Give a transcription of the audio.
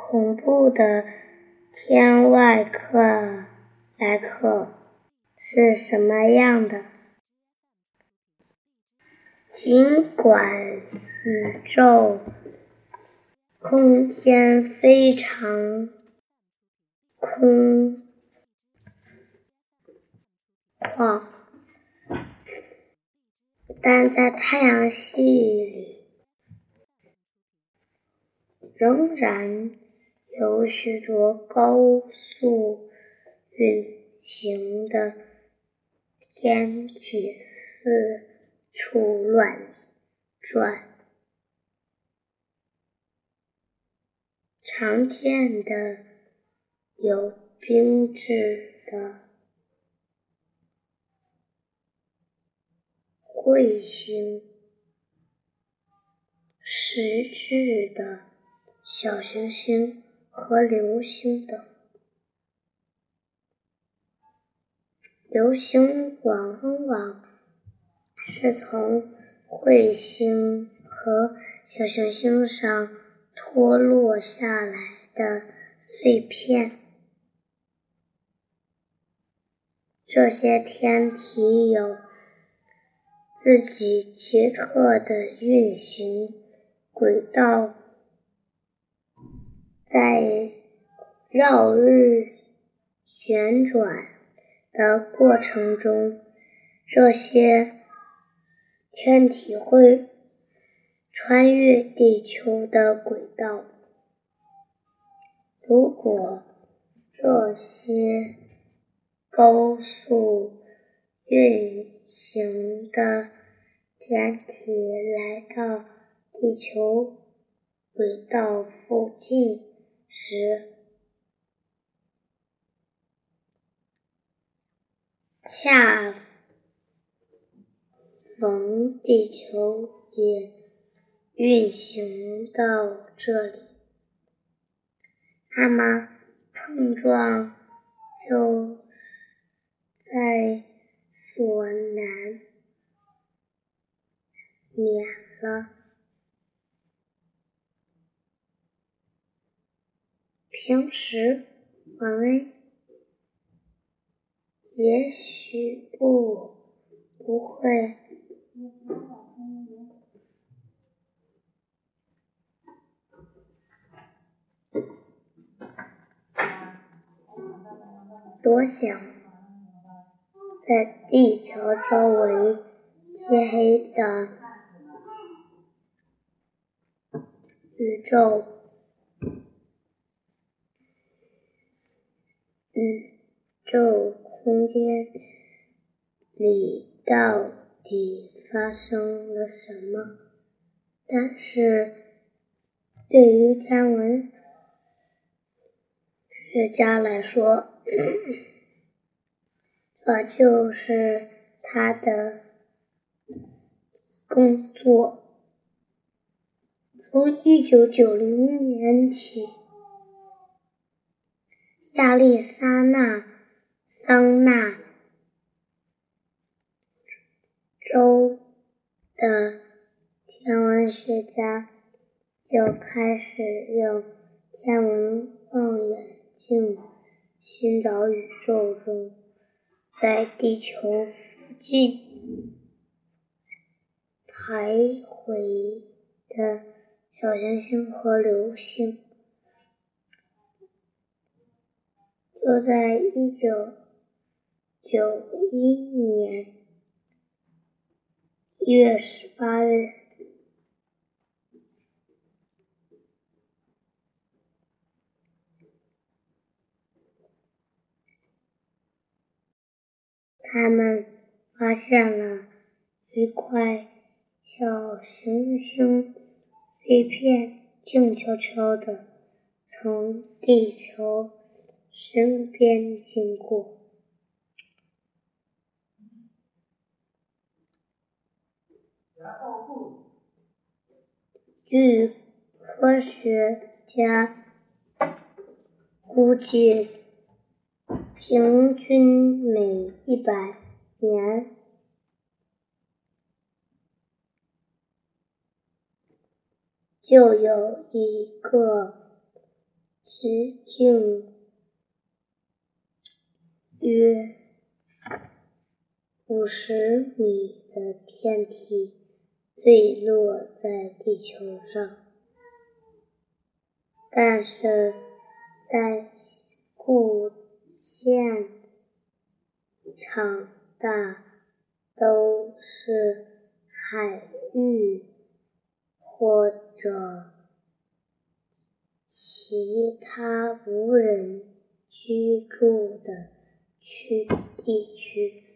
恐怖的天外克来客是什么样的？尽管宇宙空间非常空旷，但在太阳系里仍然有许多高速运行的天体四处乱转。常见的有冰质的彗星、实质的小行星和流星的。流星往往是从彗星和小行星上。脱落下来的碎片，这些天体有自己奇特的运行轨道，在绕日旋转的过程中，这些天体会。穿越地球的轨道，如果这些高速运行的天体来到地球轨道附近时，恰逢地球也。运行到这里，那么碰撞就在所难免了。平时我们也许不不会。多想在地球周围漆黑的宇宙，宇宙空间里到底发生了什么？但是对于天文学家来说，这就是他的工作。从一九九零年起，亚利桑那桑那州的天文学家就开始用天文望远镜。寻找宇宙中在地球附近徘徊的小行星和流星。就在一九九一年一月十八日。他们发现了一块小行星碎片，静悄悄地从地球身边经过。据科学家估计。平均每一百年就有一个直径约五十米的天体坠落在地球上，但是在故现场大都是海域或者。其他无人居住的区地区。